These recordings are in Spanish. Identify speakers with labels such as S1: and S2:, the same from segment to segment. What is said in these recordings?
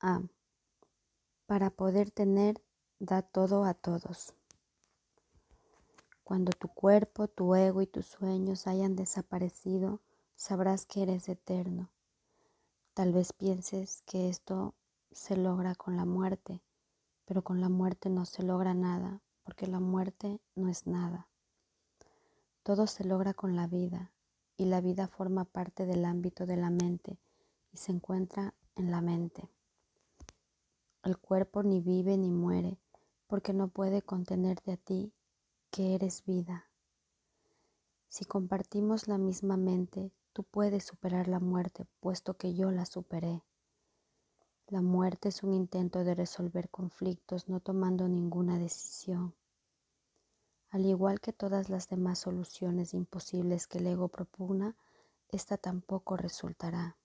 S1: A. Para poder tener, da todo a todos. Cuando tu cuerpo, tu ego y tus sueños hayan desaparecido, sabrás que eres eterno. Tal vez pienses que esto se logra con la muerte, pero con la muerte no se logra nada, porque la muerte no es nada. Todo se logra con la vida, y la vida forma parte del ámbito de la mente y se encuentra en la mente. El cuerpo ni vive ni muere, porque no puede contenerte a ti que eres vida. Si compartimos la misma mente, tú puedes superar la muerte, puesto que yo la superé. La muerte es un intento de resolver conflictos no tomando ninguna decisión. Al igual que todas las demás soluciones imposibles que el ego propugna, esta tampoco resultará.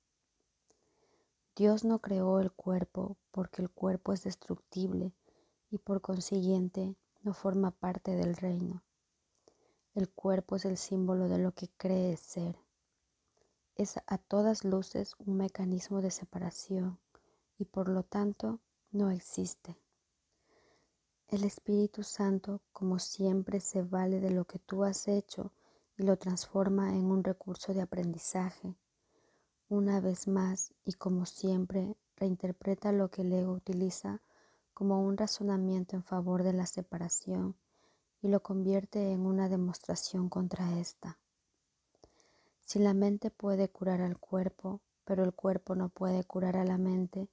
S1: Dios no creó el cuerpo porque el cuerpo es destructible y por consiguiente no forma parte del reino. El cuerpo es el símbolo de lo que cree ser. Es a todas luces un mecanismo de separación y por lo tanto no existe. El Espíritu Santo, como siempre, se vale de lo que tú has hecho y lo transforma en un recurso de aprendizaje. Una vez más y como siempre, reinterpreta lo que el ego utiliza como un razonamiento en favor de la separación y lo convierte en una demostración contra esta. Si la mente puede curar al cuerpo, pero el cuerpo no puede curar a la mente,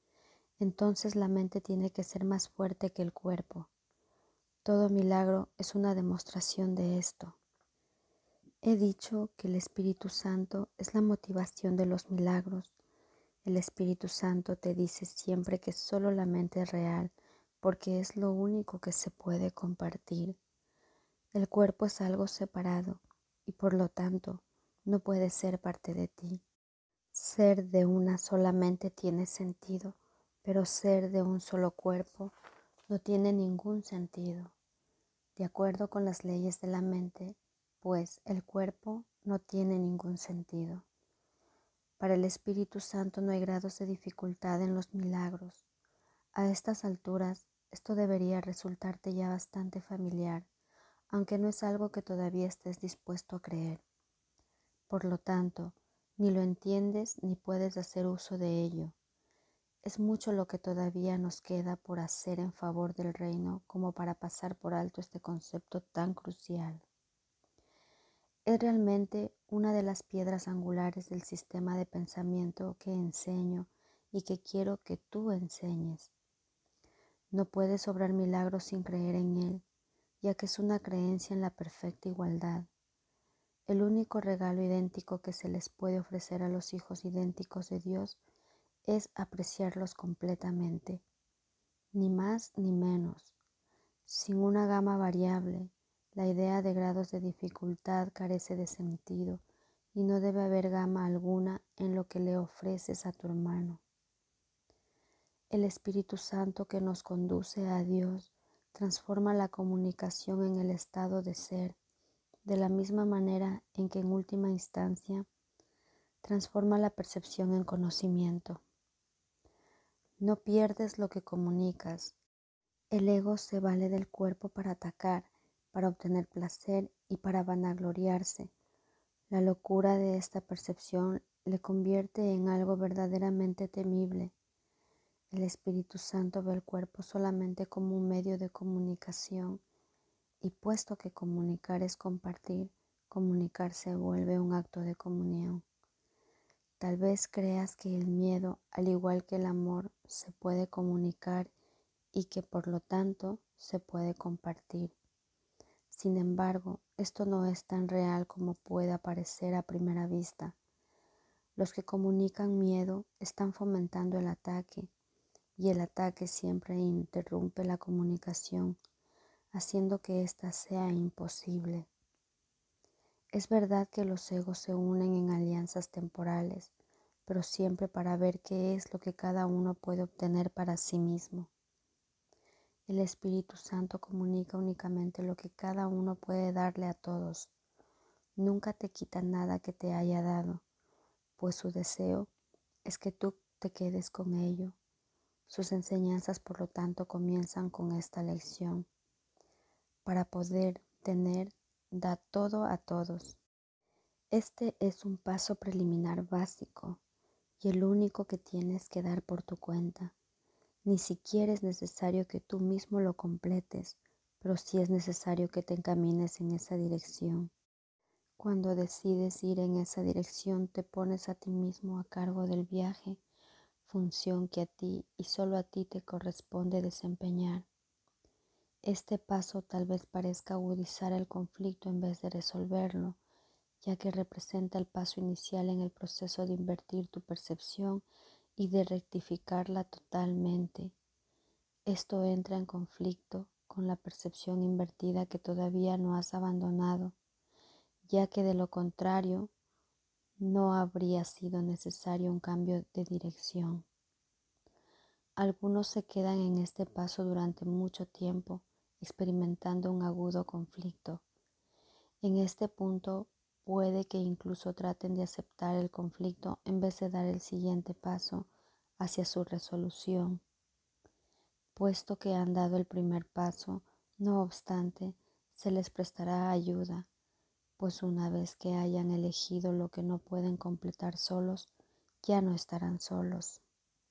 S1: entonces la mente tiene que ser más fuerte que el cuerpo. Todo milagro es una demostración de esto. He dicho que el Espíritu Santo es la motivación de los milagros. El Espíritu Santo te dice siempre que solo la mente es real porque es lo único que se puede compartir. El cuerpo es algo separado y por lo tanto no puede ser parte de ti. Ser de una solamente tiene sentido, pero ser de un solo cuerpo no tiene ningún sentido. De acuerdo con las leyes de la mente, pues el cuerpo no tiene ningún sentido. Para el Espíritu Santo no hay grados de dificultad en los milagros. A estas alturas esto debería resultarte ya bastante familiar, aunque no es algo que todavía estés dispuesto a creer. Por lo tanto, ni lo entiendes ni puedes hacer uso de ello. Es mucho lo que todavía nos queda por hacer en favor del reino como para pasar por alto este concepto tan crucial. Es realmente una de las piedras angulares del sistema de pensamiento que enseño y que quiero que tú enseñes. No puedes obrar milagros sin creer en Él, ya que es una creencia en la perfecta igualdad. El único regalo idéntico que se les puede ofrecer a los hijos idénticos de Dios es apreciarlos completamente, ni más ni menos, sin una gama variable. La idea de grados de dificultad carece de sentido y no debe haber gama alguna en lo que le ofreces a tu hermano. El Espíritu Santo que nos conduce a Dios transforma la comunicación en el estado de ser, de la misma manera en que en última instancia transforma la percepción en conocimiento. No pierdes lo que comunicas. El ego se vale del cuerpo para atacar, para obtener placer y para vanagloriarse. La locura de esta percepción le convierte en algo verdaderamente temible el Espíritu Santo ve el cuerpo solamente como un medio de comunicación y puesto que comunicar es compartir, comunicar se vuelve un acto de comunión. Tal vez creas que el miedo, al igual que el amor, se puede comunicar y que por lo tanto se puede compartir. Sin embargo, esto no es tan real como puede parecer a primera vista. Los que comunican miedo están fomentando el ataque y el ataque siempre interrumpe la comunicación, haciendo que ésta sea imposible. Es verdad que los egos se unen en alianzas temporales, pero siempre para ver qué es lo que cada uno puede obtener para sí mismo. El Espíritu Santo comunica únicamente lo que cada uno puede darle a todos. Nunca te quita nada que te haya dado, pues su deseo es que tú te quedes con ello Sus enseñanzas, por lo tanto, comienzan con esta lección. Para poder tener, da todo a todos. Este es un paso preliminar básico y el único que tienes que dar por tu cuenta. Ni siquiera es necesario que tú mismo lo completes, pero sí es necesario que te encamines en esa dirección. Cuando decides ir en esa dirección, te pones a ti mismo a cargo del viaje función que a ti y solo a ti te corresponde desempeñar. Este paso tal vez parezca agudizar el conflicto en vez de resolverlo, ya que representa el paso inicial en el proceso de invertir tu percepción y de rectificarla totalmente. Esto entra en conflicto con la percepción invertida que todavía no has abandonado, ya que de lo contrario no habría sido necesario un cambio de dirección. Algunos se quedan en este paso durante mucho tiempo, experimentando un agudo conflicto. En este punto puede que incluso traten de aceptar el conflicto en vez de dar el siguiente paso hacia su resolución. Puesto que han dado el primer paso, no obstante, se les prestará ayuda pues una vez que hayan elegido lo que no pueden completar solos, ya no estarán solos.